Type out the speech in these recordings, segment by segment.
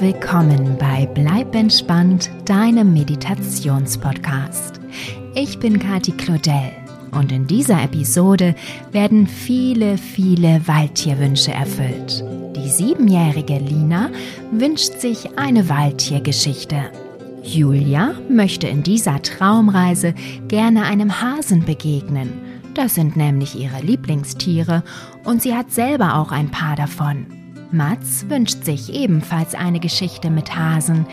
willkommen bei Bleib entspannt, deinem Meditationspodcast. Ich bin Kati Claudel und in dieser Episode werden viele, viele Waldtierwünsche erfüllt. Die siebenjährige Lina wünscht sich eine Waldtiergeschichte. Julia möchte in dieser Traumreise gerne einem Hasen begegnen. Das sind nämlich ihre Lieblingstiere und sie hat selber auch ein paar davon. Mats wünscht sich ebenfalls eine Geschichte mit Hasen,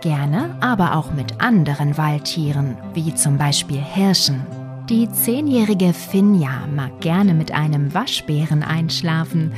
gerne aber auch mit anderen Waldtieren, wie zum Beispiel Hirschen. Die zehnjährige Finja mag gerne mit einem Waschbären einschlafen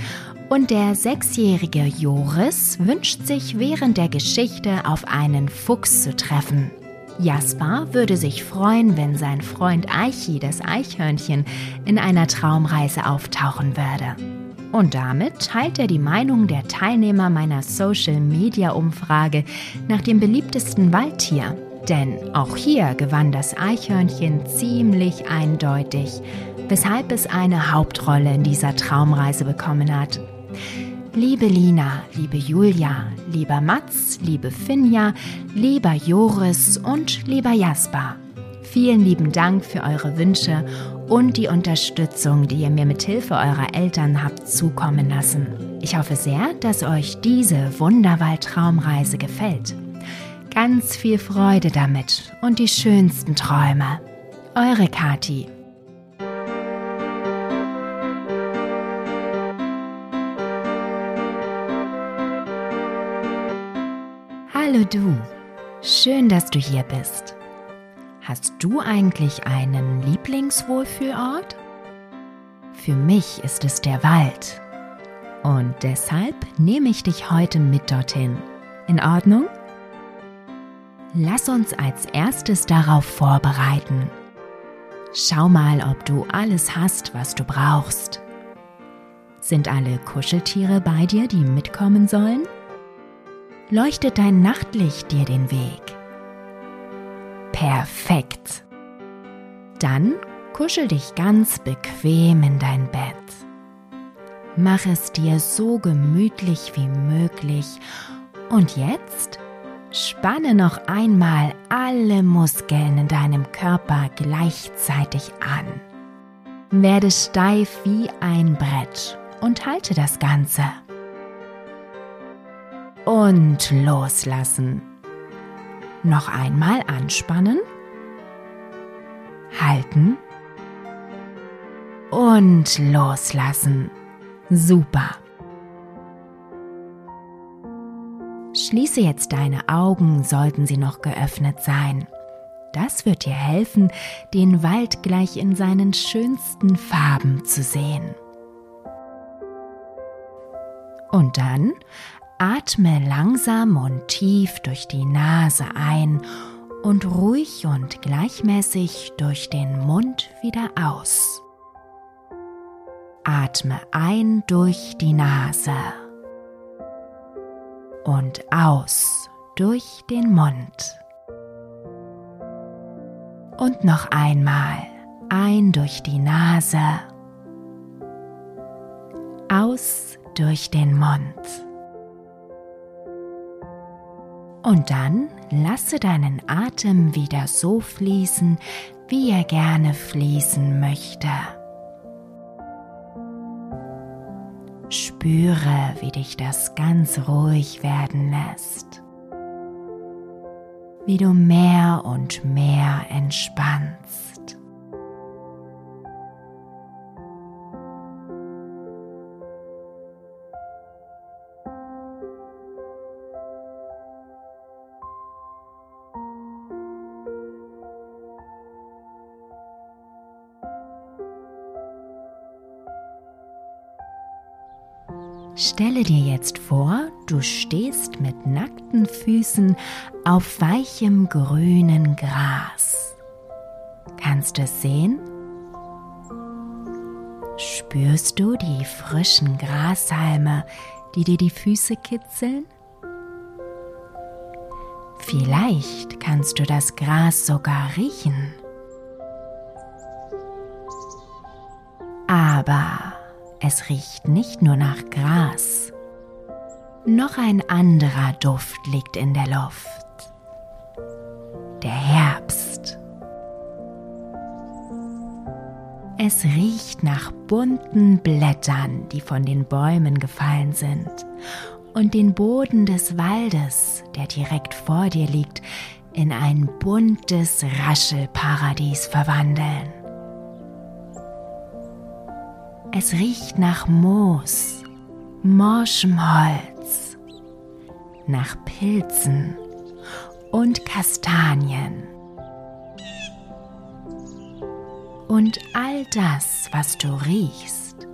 und der sechsjährige Joris wünscht sich während der Geschichte auf einen Fuchs zu treffen. Jasper würde sich freuen, wenn sein Freund Eichi, das Eichhörnchen, in einer Traumreise auftauchen würde. Und damit teilt er die Meinung der Teilnehmer meiner Social-Media-Umfrage nach dem beliebtesten Waldtier. Denn auch hier gewann das Eichhörnchen ziemlich eindeutig, weshalb es eine Hauptrolle in dieser Traumreise bekommen hat. Liebe Lina, liebe Julia, lieber Mats, liebe Finja, lieber Joris und lieber Jasper. Vielen lieben Dank für eure Wünsche und die Unterstützung, die ihr mir mit Hilfe eurer Eltern habt zukommen lassen. Ich hoffe sehr, dass euch diese Wunderwald-Traumreise gefällt. Ganz viel Freude damit und die schönsten Träume. Eure Kati. Hallo du, schön, dass du hier bist. Hast du eigentlich einen Lieblingswohlfühlort? Für mich ist es der Wald. Und deshalb nehme ich dich heute mit dorthin. In Ordnung? Lass uns als erstes darauf vorbereiten. Schau mal, ob du alles hast, was du brauchst. Sind alle Kuscheltiere bei dir, die mitkommen sollen? Leuchtet dein Nachtlicht dir den Weg? Perfekt. Dann kuschel dich ganz bequem in dein Bett. Mach es dir so gemütlich wie möglich und jetzt spanne noch einmal alle Muskeln in deinem Körper gleichzeitig an. Werde steif wie ein Brett und halte das Ganze. Und loslassen. Noch einmal anspannen. Halten. Und loslassen. Super. Schließe jetzt deine Augen, sollten sie noch geöffnet sein. Das wird dir helfen, den Wald gleich in seinen schönsten Farben zu sehen. Und dann Atme langsam und tief durch die Nase ein und ruhig und gleichmäßig durch den Mund wieder aus. Atme ein durch die Nase und aus durch den Mund. Und noch einmal ein durch die Nase, aus durch den Mund. Und dann lasse deinen Atem wieder so fließen, wie er gerne fließen möchte. Spüre, wie dich das ganz ruhig werden lässt, wie du mehr und mehr entspannst. Stelle dir jetzt vor, du stehst mit nackten Füßen auf weichem grünen Gras. Kannst du es sehen? Spürst du die frischen Grashalme, die dir die Füße kitzeln? Vielleicht kannst du das Gras sogar riechen. Aber es riecht nicht nur nach Gras. Noch ein anderer Duft liegt in der Luft. Der Herbst. Es riecht nach bunten Blättern, die von den Bäumen gefallen sind, und den Boden des Waldes, der direkt vor dir liegt, in ein buntes Raschelparadies verwandeln. Es riecht nach Moos, morschem Holz, nach Pilzen und Kastanien. Und all das, was du riechst,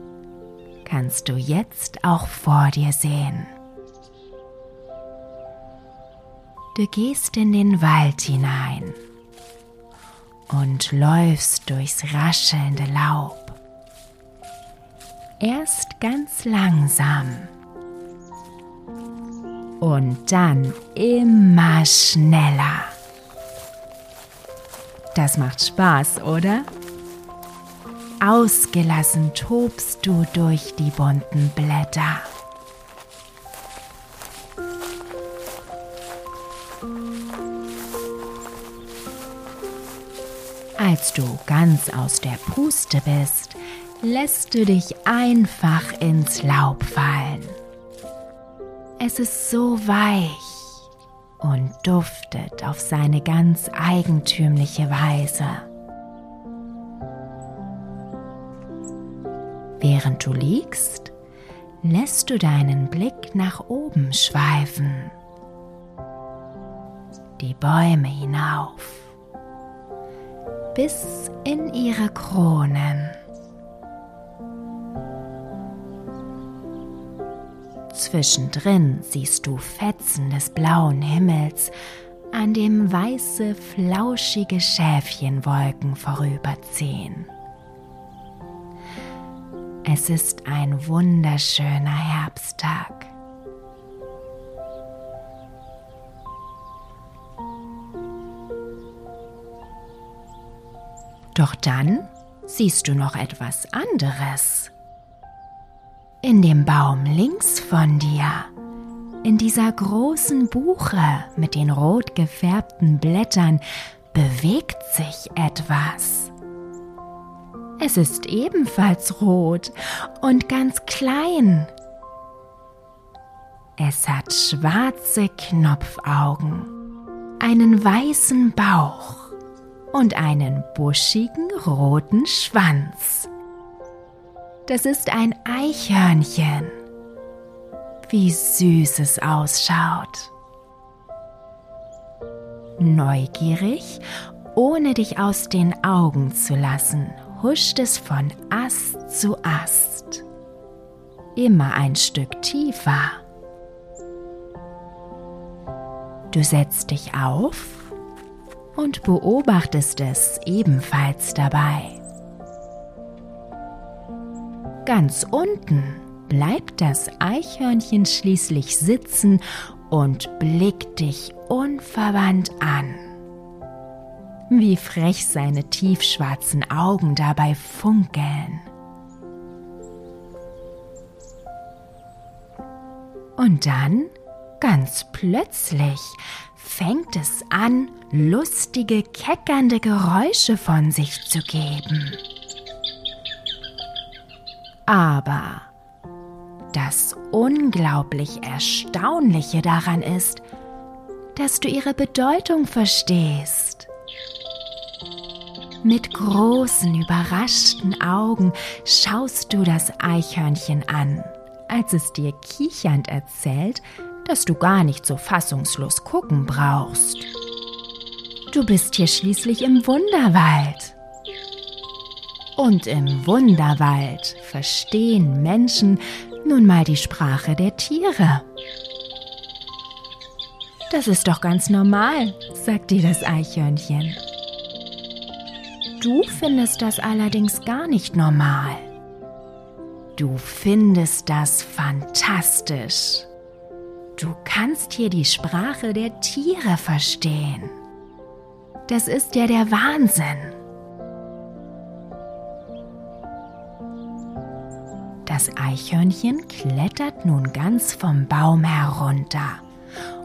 kannst du jetzt auch vor dir sehen. Du gehst in den Wald hinein und läufst durchs raschelnde Laub. Erst ganz langsam und dann immer schneller. Das macht Spaß, oder? Ausgelassen tobst du durch die bunten Blätter. Als du ganz aus der Puste bist, lässt du dich einfach ins Laub fallen. Es ist so weich und duftet auf seine ganz eigentümliche Weise. Während du liegst, lässt du deinen Blick nach oben schweifen, die Bäume hinauf, bis in ihre Kronen. Zwischendrin siehst du Fetzen des blauen Himmels, an dem weiße, flauschige Schäfchenwolken vorüberziehen. Es ist ein wunderschöner Herbsttag. Doch dann siehst du noch etwas anderes. In dem Baum links von dir, in dieser großen Buche mit den rot gefärbten Blättern, bewegt sich etwas. Es ist ebenfalls rot und ganz klein. Es hat schwarze Knopfaugen, einen weißen Bauch und einen buschigen roten Schwanz. Das ist ein Eichhörnchen. Wie süß es ausschaut. Neugierig, ohne dich aus den Augen zu lassen, huscht es von Ast zu Ast. Immer ein Stück tiefer. Du setzt dich auf und beobachtest es ebenfalls dabei. Ganz unten bleibt das Eichhörnchen schließlich sitzen und blickt dich unverwandt an wie frech seine tiefschwarzen Augen dabei funkeln. Und dann, ganz plötzlich, fängt es an, lustige, keckernde Geräusche von sich zu geben. Aber das unglaublich Erstaunliche daran ist, dass du ihre Bedeutung verstehst. Mit großen, überraschten Augen schaust du das Eichhörnchen an, als es dir kichernd erzählt, dass du gar nicht so fassungslos gucken brauchst. Du bist hier schließlich im Wunderwald. Und im Wunderwald verstehen Menschen nun mal die Sprache der Tiere. Das ist doch ganz normal, sagt dir das Eichhörnchen. Du findest das allerdings gar nicht normal. Du findest das fantastisch. Du kannst hier die Sprache der Tiere verstehen. Das ist ja der Wahnsinn. Das Eichhörnchen klettert nun ganz vom Baum herunter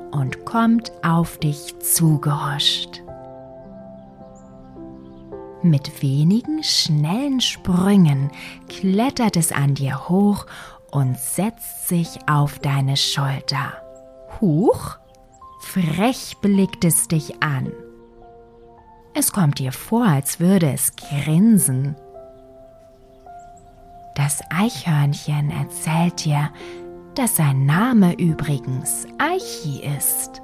und kommt auf dich zugehuscht. Mit wenigen schnellen Sprüngen klettert es an dir hoch und setzt sich auf deine Schulter. Huch! Frech blickt es dich an. Es kommt dir vor, als würde es grinsen. Das Eichhörnchen erzählt dir, dass sein Name übrigens Eichi ist.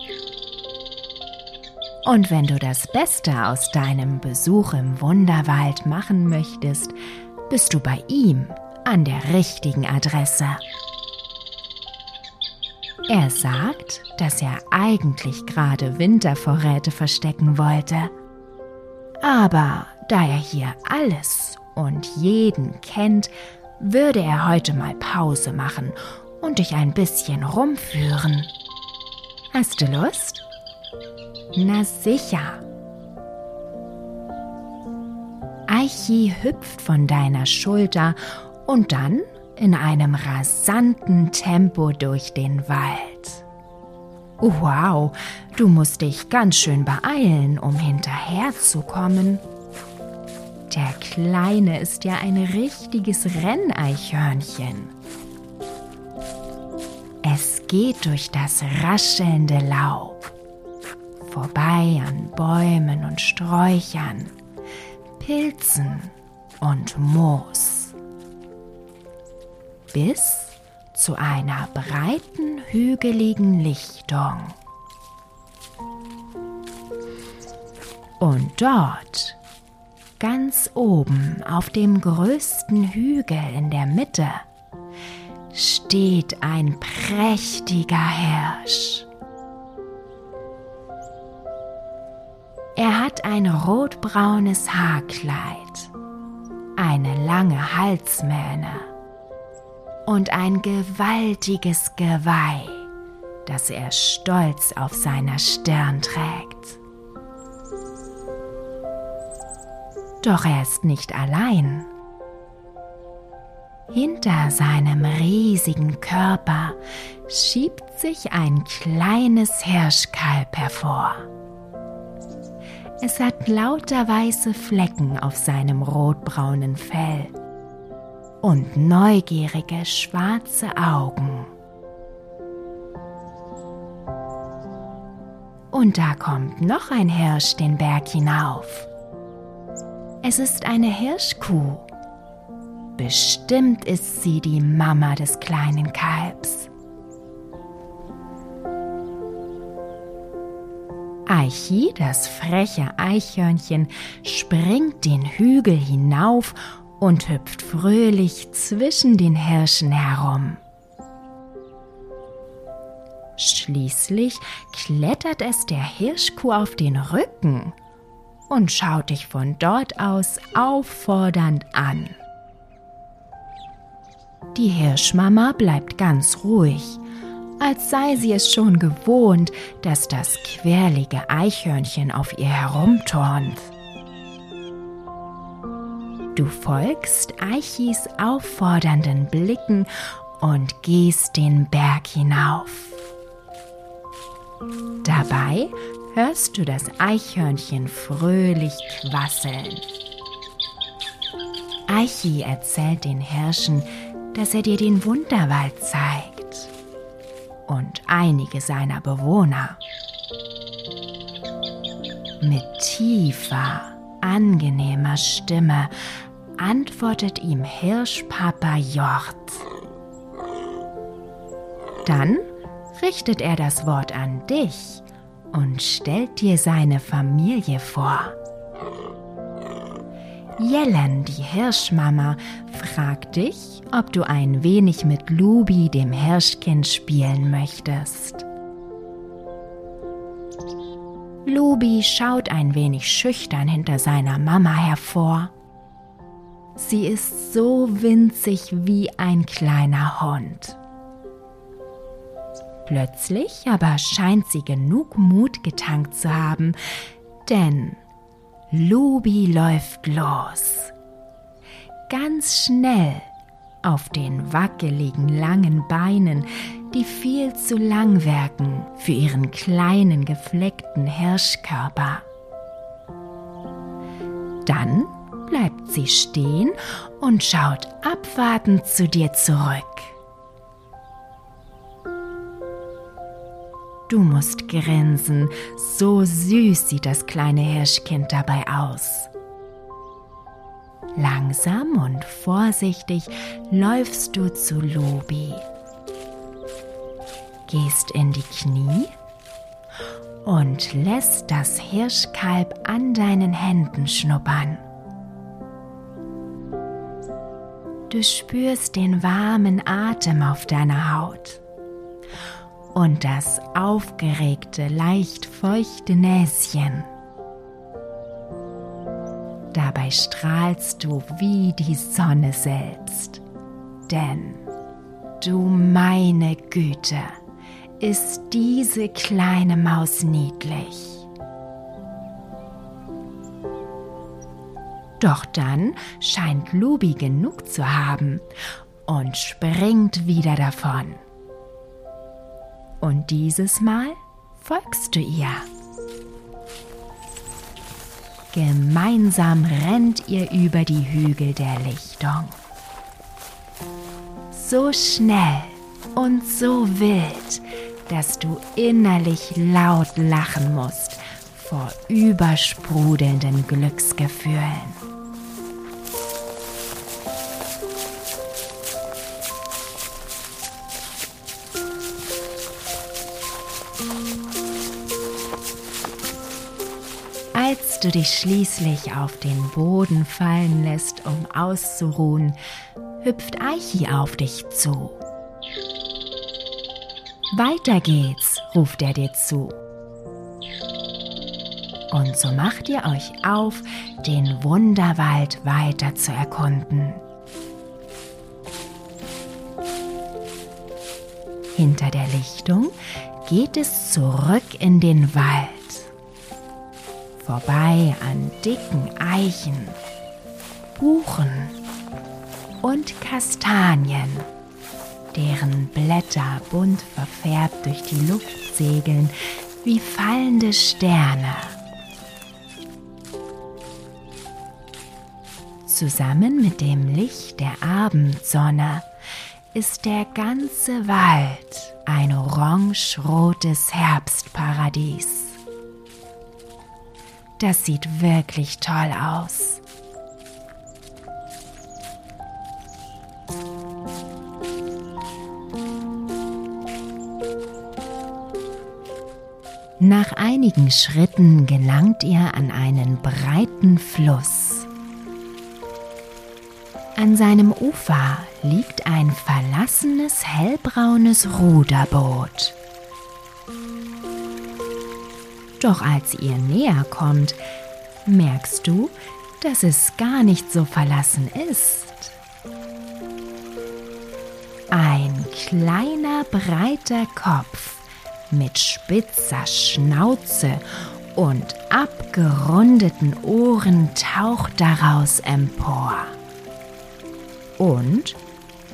Und wenn du das Beste aus deinem Besuch im Wunderwald machen möchtest, bist du bei ihm an der richtigen Adresse. Er sagt, dass er eigentlich gerade Wintervorräte verstecken wollte. Aber da er hier alles und jeden kennt, würde er heute mal Pause machen und dich ein bisschen rumführen. Hast du Lust? Na sicher. Eichi hüpft von deiner Schulter und dann in einem rasanten Tempo durch den Wald. Wow, du musst dich ganz schön beeilen, um hinterherzukommen. Der Kleine ist ja ein richtiges Renneichhörnchen. Es geht durch das raschelnde Laub, vorbei an Bäumen und Sträuchern, Pilzen und Moos, bis zu einer breiten, hügeligen Lichtung. Und dort, ganz oben auf dem größten Hügel in der Mitte, steht ein prächtiger Hirsch. Er hat ein rotbraunes Haarkleid, eine lange Halsmähne und ein gewaltiges Geweih, das er stolz auf seiner Stirn trägt. Doch er ist nicht allein. Hinter seinem riesigen Körper schiebt sich ein kleines Hirschkalb hervor. Es hat lauter weiße Flecken auf seinem rotbraunen Fell und neugierige schwarze Augen. Und da kommt noch ein Hirsch den Berg hinauf. Es ist eine Hirschkuh Bestimmt ist sie die Mama des kleinen Kalbs. Eichi, das freche Eichhörnchen, springt den Hügel hinauf und hüpft fröhlich zwischen den Hirschen herum. Schließlich klettert es der Hirschkuh auf den Rücken und schaut dich von dort aus auffordernd an. Die Hirschmama bleibt ganz ruhig, als sei sie es schon gewohnt, dass das quirlige Eichhörnchen auf ihr herumturnt. Du folgst Eichis auffordernden Blicken und gehst den Berg hinauf. Dabei hörst du das Eichhörnchen fröhlich quasseln. Eichi erzählt den Hirschen, dass er dir den Wunderwald zeigt und einige seiner Bewohner. Mit tiefer, angenehmer Stimme antwortet ihm Hirschpapa Jort. Dann richtet er das Wort an dich und stellt dir seine Familie vor. Jellen, die Hirschmama, fragt dich, ob du ein wenig mit Lubi, dem Hirschkind, spielen möchtest. Lubi schaut ein wenig schüchtern hinter seiner Mama hervor. Sie ist so winzig wie ein kleiner Hund. Plötzlich aber scheint sie genug Mut getankt zu haben, denn Lubi läuft los. Ganz schnell auf den wackeligen langen Beinen, die viel zu lang wirken für ihren kleinen gefleckten Hirschkörper. Dann bleibt sie stehen und schaut abwartend zu dir zurück. Du musst grinsen, so süß sieht das kleine Hirschkind dabei aus. Langsam und vorsichtig läufst du zu Lobi, gehst in die Knie und lässt das Hirschkalb an deinen Händen schnuppern. Du spürst den warmen Atem auf deiner Haut und das aufgeregte, leicht feuchte Näschen. Dabei strahlst du wie die Sonne selbst. Denn, du meine Güte, ist diese kleine Maus niedlich. Doch dann scheint Lubi genug zu haben und springt wieder davon. Und dieses Mal folgst du ihr. Gemeinsam rennt ihr über die Hügel der Lichtung. So schnell und so wild, dass du innerlich laut lachen musst vor übersprudelnden Glücksgefühlen. Du dich schließlich auf den Boden fallen lässt, um auszuruhen, hüpft Eichi auf dich zu. Weiter geht's, ruft er dir zu. Und so macht ihr euch auf, den Wunderwald weiter zu erkunden. Hinter der Lichtung geht es zurück in den Wald vorbei an dicken Eichen, Buchen und Kastanien, deren Blätter bunt verfärbt durch die Luft segeln wie fallende Sterne. Zusammen mit dem Licht der Abendsonne ist der ganze Wald ein orange-rotes Herbstparadies. Das sieht wirklich toll aus. Nach einigen Schritten gelangt ihr an einen breiten Fluss. An seinem Ufer liegt ein verlassenes hellbraunes Ruderboot. Doch als ihr näher kommt, merkst du, dass es gar nicht so verlassen ist. Ein kleiner breiter Kopf mit spitzer Schnauze und abgerundeten Ohren taucht daraus empor. Und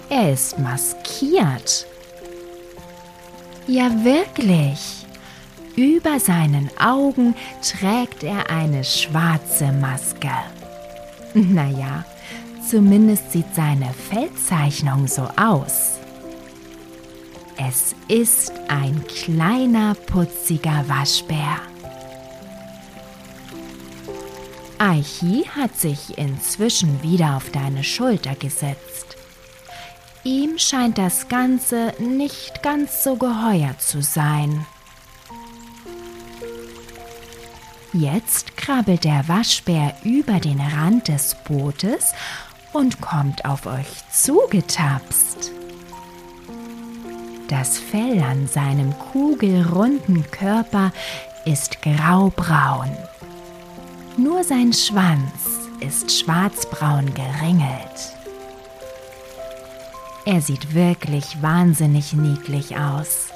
er ist maskiert. Ja wirklich. Über seinen Augen trägt er eine schwarze Maske. Naja, zumindest sieht seine Feldzeichnung so aus. Es ist ein kleiner, putziger Waschbär. Aichi hat sich inzwischen wieder auf deine Schulter gesetzt. Ihm scheint das Ganze nicht ganz so geheuer zu sein. Jetzt krabbelt der Waschbär über den Rand des Bootes und kommt auf euch zugetapst. Das Fell an seinem kugelrunden Körper ist graubraun. Nur sein Schwanz ist schwarzbraun geringelt. Er sieht wirklich wahnsinnig niedlich aus.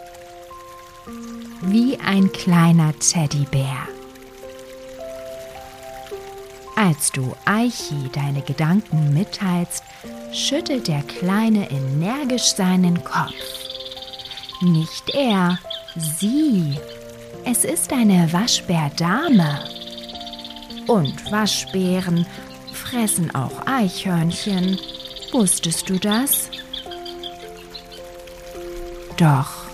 Wie ein kleiner Teddybär. Als du Aichi deine Gedanken mitteilst, schüttelt der Kleine energisch seinen Kopf. Nicht er, sie. Es ist eine Waschbärdame. Und Waschbären fressen auch Eichhörnchen. Wusstest du das? Doch,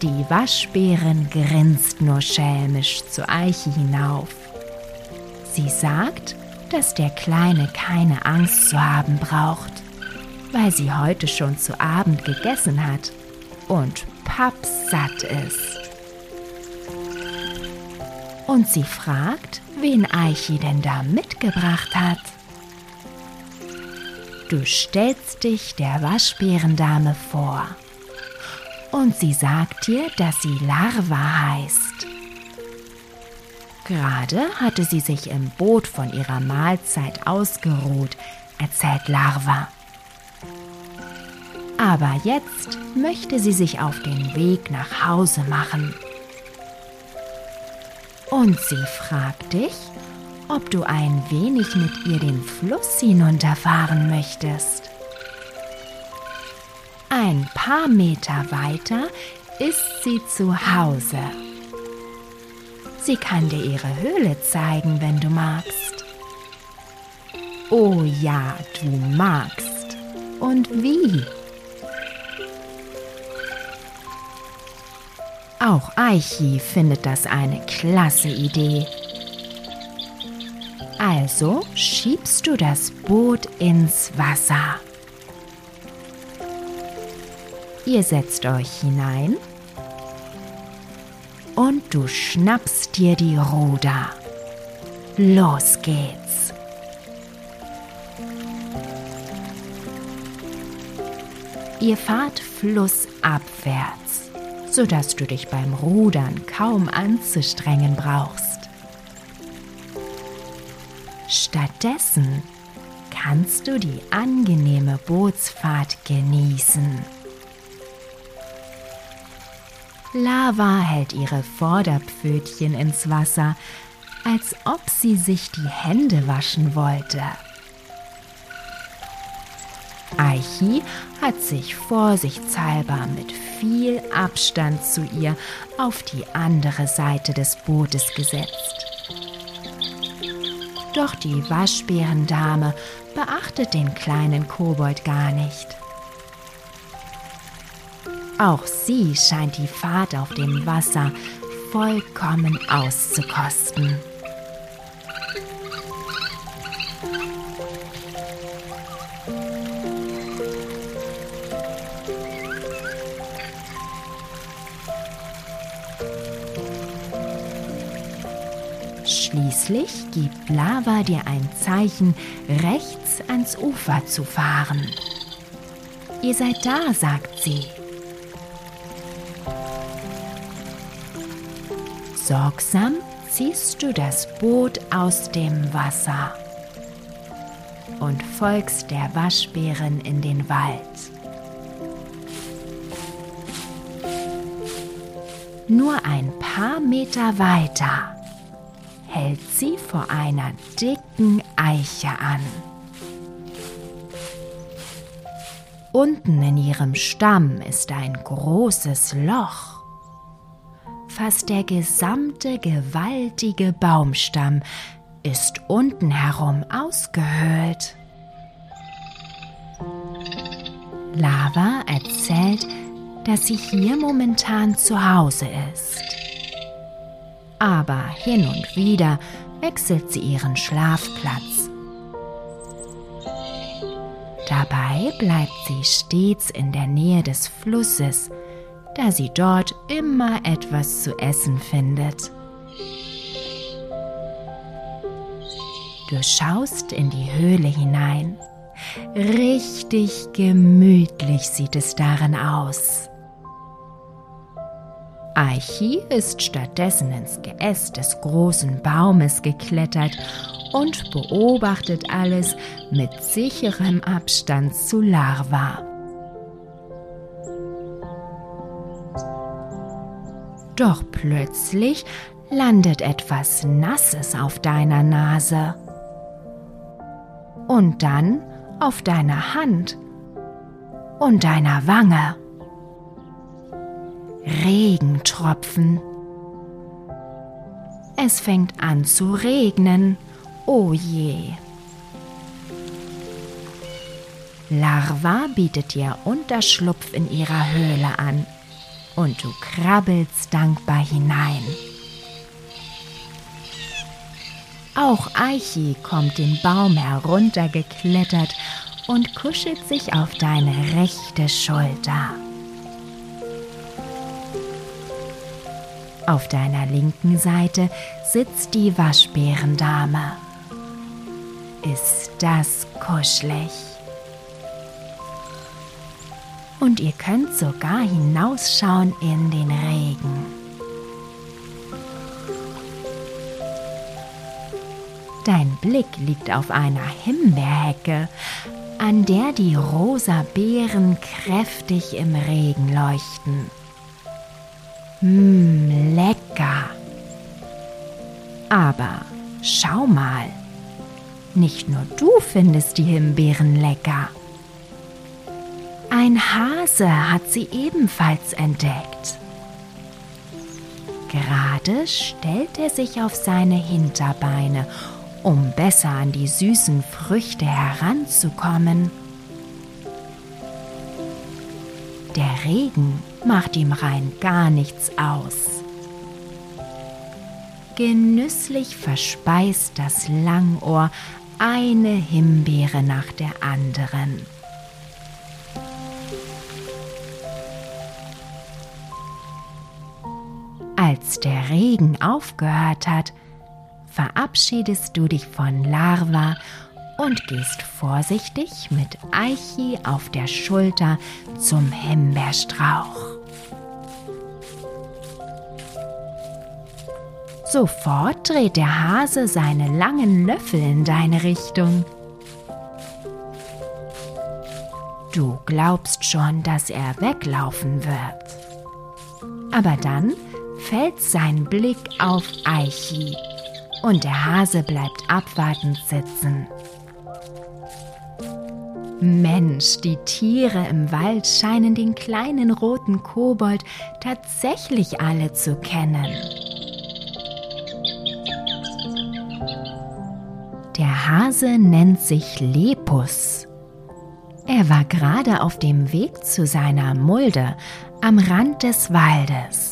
die Waschbärin grinst nur schelmisch zu Eiche hinauf. Sie sagt, dass der Kleine keine Angst zu haben braucht, weil sie heute schon zu Abend gegessen hat und pappsatt ist. Und sie fragt, wen Eichi denn da mitgebracht hat. Du stellst dich der Waschbärendame vor und sie sagt dir, dass sie Larva heißt. Gerade hatte sie sich im Boot von ihrer Mahlzeit ausgeruht, erzählt Larva. Aber jetzt möchte sie sich auf den Weg nach Hause machen. Und sie fragt dich, ob du ein wenig mit ihr den Fluss hinunterfahren möchtest. Ein paar Meter weiter ist sie zu Hause. Sie kann dir ihre Höhle zeigen, wenn du magst. Oh ja, du magst. Und wie? Auch Aichi findet das eine klasse Idee. Also schiebst du das Boot ins Wasser. Ihr setzt euch hinein du schnappst dir die Ruder. Los geht's. Ihr fahrt flussabwärts, sodass du dich beim Rudern kaum anzustrengen brauchst. Stattdessen kannst du die angenehme Bootsfahrt genießen. Lava hält ihre Vorderpfötchen ins Wasser, als ob sie sich die Hände waschen wollte. Aichi hat sich vorsichtshalber mit viel Abstand zu ihr auf die andere Seite des Bootes gesetzt. Doch die Waschbärendame beachtet den kleinen Kobold gar nicht. Auch sie scheint die Fahrt auf dem Wasser vollkommen auszukosten. Schließlich gibt Lava dir ein Zeichen, rechts ans Ufer zu fahren. Ihr seid da, sagt sie. Sorgsam ziehst du das Boot aus dem Wasser und folgst der Waschbärin in den Wald. Nur ein paar Meter weiter hält sie vor einer dicken Eiche an. Unten in ihrem Stamm ist ein großes Loch. Fast der gesamte gewaltige Baumstamm ist unten herum ausgehöhlt. Lava erzählt, dass sie hier momentan zu Hause ist. Aber hin und wieder wechselt sie ihren Schlafplatz. Dabei bleibt sie stets in der Nähe des Flusses, da sie dort immer etwas zu essen findet. Du schaust in die Höhle hinein. Richtig gemütlich sieht es darin aus. Aichi ist stattdessen ins Geäst des großen Baumes geklettert und beobachtet alles mit sicherem Abstand zu Larva. Doch plötzlich landet etwas Nasses auf deiner Nase. und dann auf deiner Hand und deiner Wange. Regentropfen. Es fängt an zu regnen. Oh je. Larva bietet dir Unterschlupf in ihrer Höhle an und du krabbelst dankbar hinein. Auch Eichi kommt den Baum heruntergeklettert und kuschelt sich auf deine rechte Schulter. Auf deiner linken Seite sitzt die Waschbärendame. Ist das kuschelig? Und ihr könnt sogar hinausschauen in den Regen. Dein Blick liegt auf einer Himbeerhecke, an der die rosa Beeren kräftig im Regen leuchten. Mmm, lecker. Aber schau mal, nicht nur du findest die Himbeeren lecker. Ein Hase hat sie ebenfalls entdeckt. Gerade stellt er sich auf seine Hinterbeine, um besser an die süßen Früchte heranzukommen. Der Regen macht ihm rein gar nichts aus. Genüsslich verspeist das Langohr eine Himbeere nach der anderen. Als der Regen aufgehört hat, verabschiedest du dich von Larva und gehst vorsichtig mit Eichi auf der Schulter zum Himbeerstrauch. Sofort dreht der Hase seine langen Löffel in deine Richtung. Du glaubst schon, dass er weglaufen wird. Aber dann fällt sein Blick auf Eichi und der Hase bleibt abwartend sitzen. Mensch, die Tiere im Wald scheinen den kleinen roten Kobold tatsächlich alle zu kennen. Der Hase nennt sich Lepus. Er war gerade auf dem Weg zu seiner Mulde am Rand des Waldes,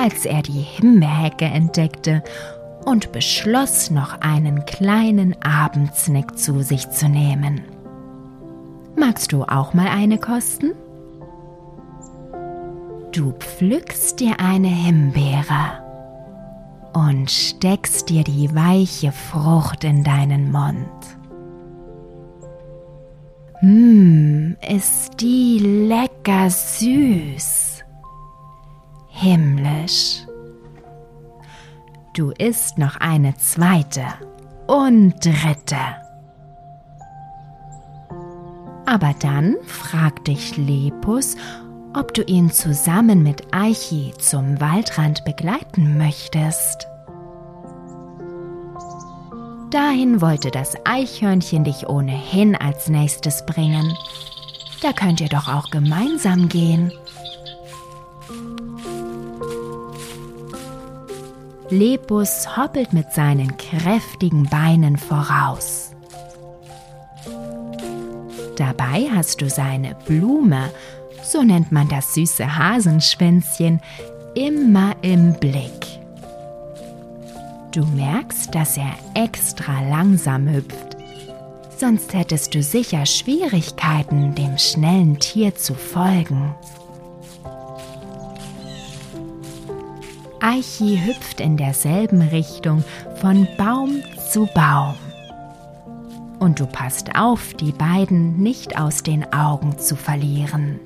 als er die Himbeerhecke entdeckte und beschloss, noch einen kleinen Abendsnick zu sich zu nehmen. Magst du auch mal eine kosten? Du pflückst dir eine Himbeere und steckst dir die weiche Frucht in deinen Mund. Mmm, ist die lecker süß. Himmlisch. Du isst noch eine zweite und dritte. Aber dann fragt dich Lepus, ob du ihn zusammen mit Eichi zum Waldrand begleiten möchtest. Dahin wollte das Eichhörnchen dich ohnehin als nächstes bringen. Da könnt ihr doch auch gemeinsam gehen. Lepus hoppelt mit seinen kräftigen Beinen voraus. Dabei hast du seine Blume, so nennt man das süße Hasenschwänzchen, immer im Blick. Du merkst, dass er extra langsam hüpft, sonst hättest du sicher Schwierigkeiten, dem schnellen Tier zu folgen. Eichi hüpft in derselben Richtung von Baum zu Baum und du passt auf, die beiden nicht aus den Augen zu verlieren,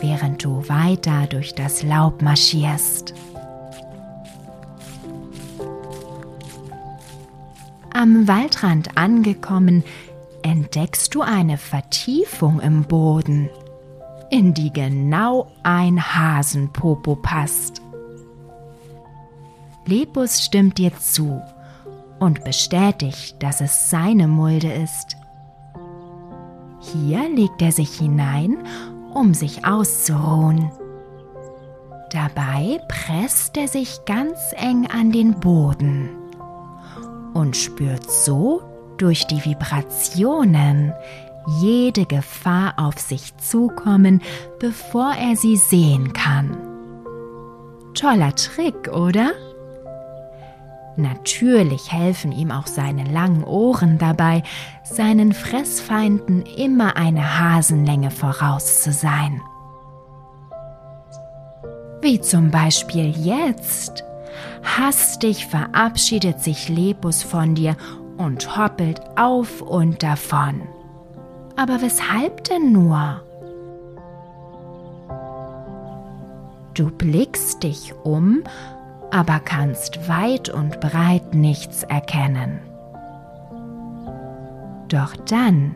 während du weiter durch das Laub marschierst. Am Waldrand angekommen, entdeckst du eine Vertiefung im Boden, in die genau ein Hasenpopo passt. Lepus stimmt dir zu und bestätigt, dass es seine Mulde ist. Hier legt er sich hinein, um sich auszuruhen. Dabei presst er sich ganz eng an den Boden und spürt so durch die Vibrationen jede Gefahr auf sich zukommen, bevor er sie sehen kann. Toller Trick, oder? Natürlich helfen ihm auch seine langen Ohren dabei, seinen Fressfeinden immer eine Hasenlänge voraus zu sein. Wie zum Beispiel jetzt. Hastig verabschiedet sich Lepus von dir und hoppelt auf und davon. Aber weshalb denn nur? Du blickst dich um, aber kannst weit und breit nichts erkennen. Doch dann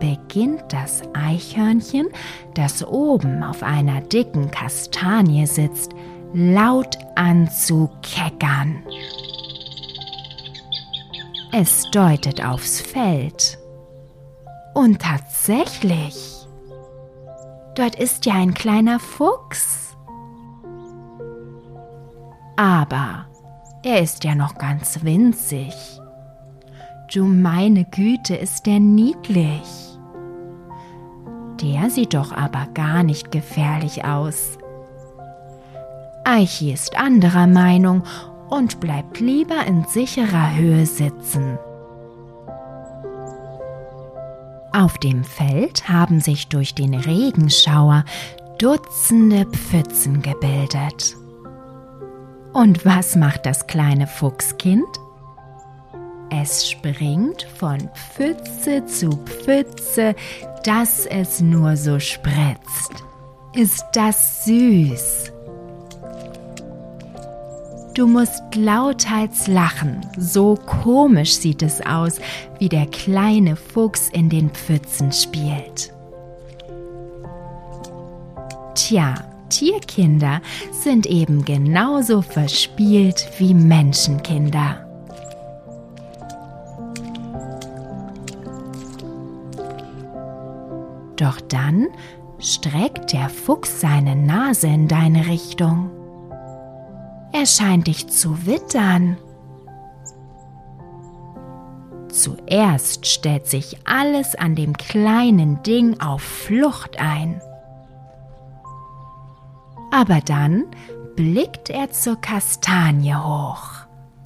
beginnt das Eichhörnchen, das oben auf einer dicken Kastanie sitzt, laut an zu keckern. Es deutet aufs Feld. Und tatsächlich, dort ist ja ein kleiner Fuchs. Aber er ist ja noch ganz winzig. Du meine Güte, ist der niedlich. Der sieht doch aber gar nicht gefährlich aus. Eichi ist anderer Meinung und bleibt lieber in sicherer Höhe sitzen. Auf dem Feld haben sich durch den Regenschauer Dutzende Pfützen gebildet. Und was macht das kleine Fuchskind? Es springt von Pfütze zu Pfütze, dass es nur so spritzt. Ist das süß? Du musst lauthals lachen, so komisch sieht es aus, wie der kleine Fuchs in den Pfützen spielt. Tja, Tierkinder sind eben genauso verspielt wie Menschenkinder. Doch dann streckt der Fuchs seine Nase in deine Richtung. Er scheint dich zu wittern. Zuerst stellt sich alles an dem kleinen Ding auf Flucht ein. Aber dann blickt er zur Kastanie hoch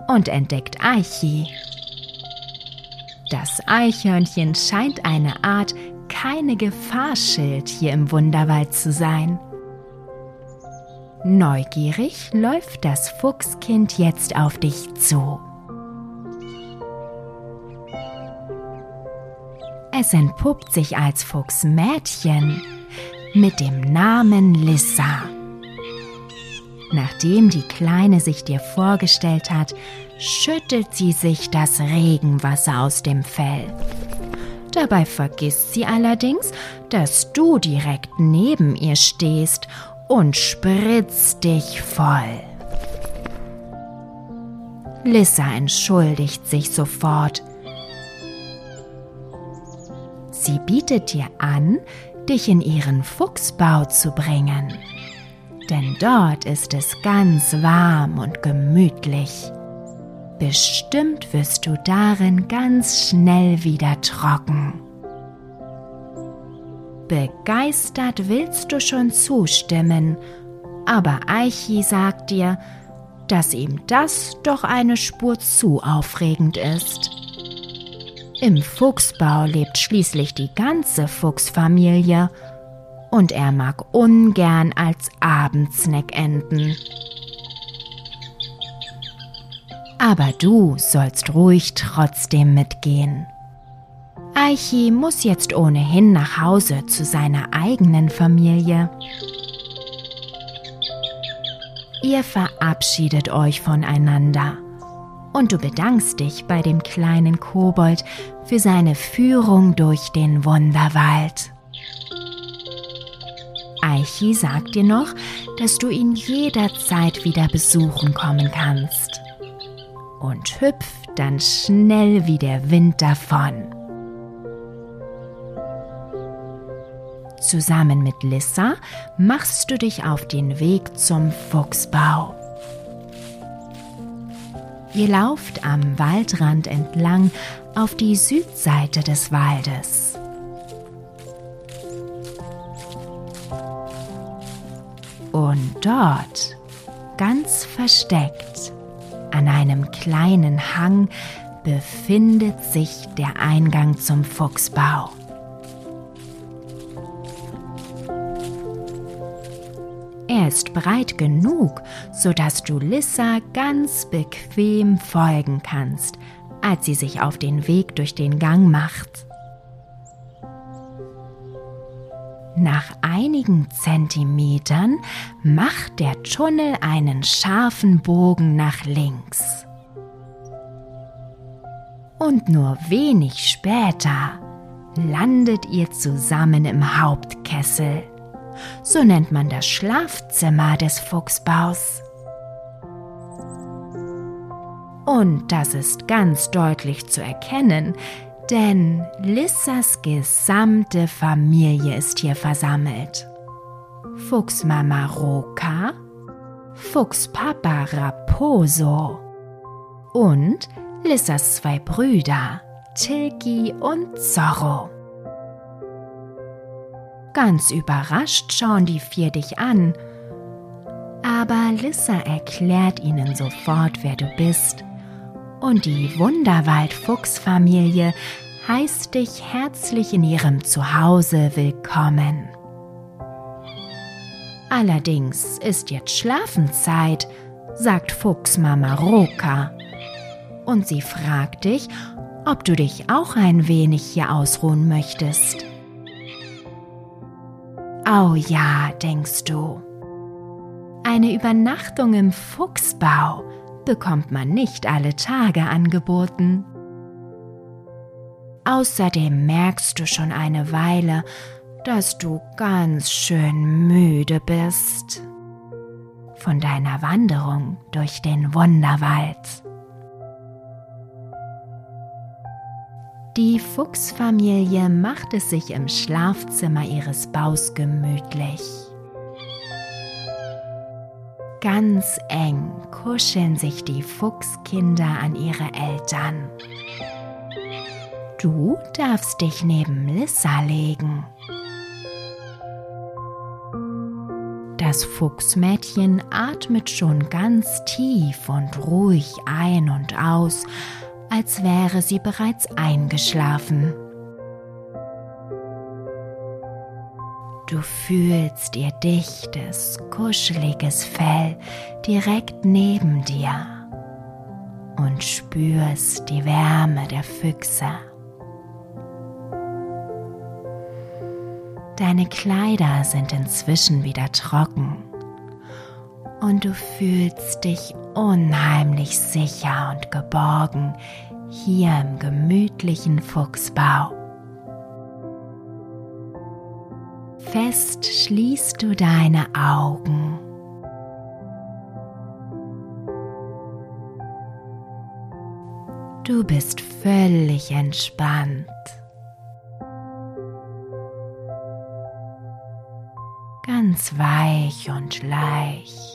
und entdeckt Eichi. Das Eichhörnchen scheint eine Art keine Gefahrschild hier im Wunderwald zu sein. Neugierig läuft das Fuchskind jetzt auf dich zu. Es entpuppt sich als Fuchsmädchen mit dem Namen Lissa. Nachdem die Kleine sich dir vorgestellt hat, schüttelt sie sich das Regenwasser aus dem Fell. Dabei vergisst sie allerdings, dass du direkt neben ihr stehst und spritzt dich voll. Lissa entschuldigt sich sofort. Sie bietet dir an, dich in ihren Fuchsbau zu bringen denn dort ist es ganz warm und gemütlich. Bestimmt wirst du darin ganz schnell wieder trocken. Begeistert willst du schon zustimmen, aber Eichi sagt dir, dass ihm das doch eine Spur zu aufregend ist. Im Fuchsbau lebt schließlich die ganze Fuchsfamilie und er mag ungern als Abendsnack enden. Aber du sollst ruhig trotzdem mitgehen. Aichi muss jetzt ohnehin nach Hause zu seiner eigenen Familie. Ihr verabschiedet euch voneinander und du bedankst dich bei dem kleinen Kobold für seine Führung durch den Wunderwald. Eichi sagt dir noch, dass du ihn jederzeit wieder besuchen kommen kannst und hüpft dann schnell wie der Wind davon. Zusammen mit Lissa machst du dich auf den Weg zum Fuchsbau. Ihr lauft am Waldrand entlang auf die Südseite des Waldes. Und dort, ganz versteckt, an einem kleinen Hang, befindet sich der Eingang zum Fuchsbau. Er ist breit genug, sodass du Lissa ganz bequem folgen kannst, als sie sich auf den Weg durch den Gang macht. Nach einigen Zentimetern macht der Tunnel einen scharfen Bogen nach links. Und nur wenig später landet ihr zusammen im Hauptkessel. So nennt man das Schlafzimmer des Fuchsbaus. Und das ist ganz deutlich zu erkennen, denn Lissas gesamte Familie ist hier versammelt. Fuchsmama Roka, Fuchspapa Raposo und Lissas zwei Brüder, Tilki und Zorro. Ganz überrascht schauen die vier dich an. Aber Lissa erklärt ihnen sofort, wer du bist. Und die Wunderwald-Fuchsfamilie heißt dich herzlich in ihrem Zuhause willkommen. Allerdings ist jetzt Schlafenszeit, sagt Fuchsmama Roka. Und sie fragt dich, ob du dich auch ein wenig hier ausruhen möchtest. Oh ja, denkst du. Eine Übernachtung im Fuchsbau bekommt man nicht alle Tage angeboten. Außerdem merkst du schon eine Weile, dass du ganz schön müde bist von deiner Wanderung durch den Wunderwald. Die Fuchsfamilie macht es sich im Schlafzimmer ihres Baus gemütlich. Ganz eng kuscheln sich die Fuchskinder an ihre Eltern. Du darfst dich neben Lissa legen. Das Fuchsmädchen atmet schon ganz tief und ruhig ein und aus als wäre sie bereits eingeschlafen. Du fühlst ihr dichtes, kuscheliges Fell direkt neben dir und spürst die Wärme der Füchse. Deine Kleider sind inzwischen wieder trocken und du fühlst dich unheimlich sicher und geborgen hier im gemütlichen Fuchsbau. Fest schließt du deine Augen. Du bist völlig entspannt. Ganz weich und leicht.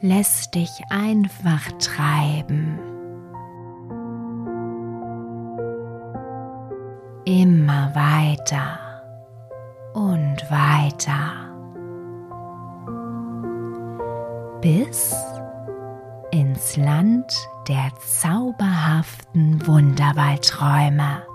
lässt dich einfach treiben. Immer weiter und weiter. Bis ins Land der zauberhaften Wunderwaldträume.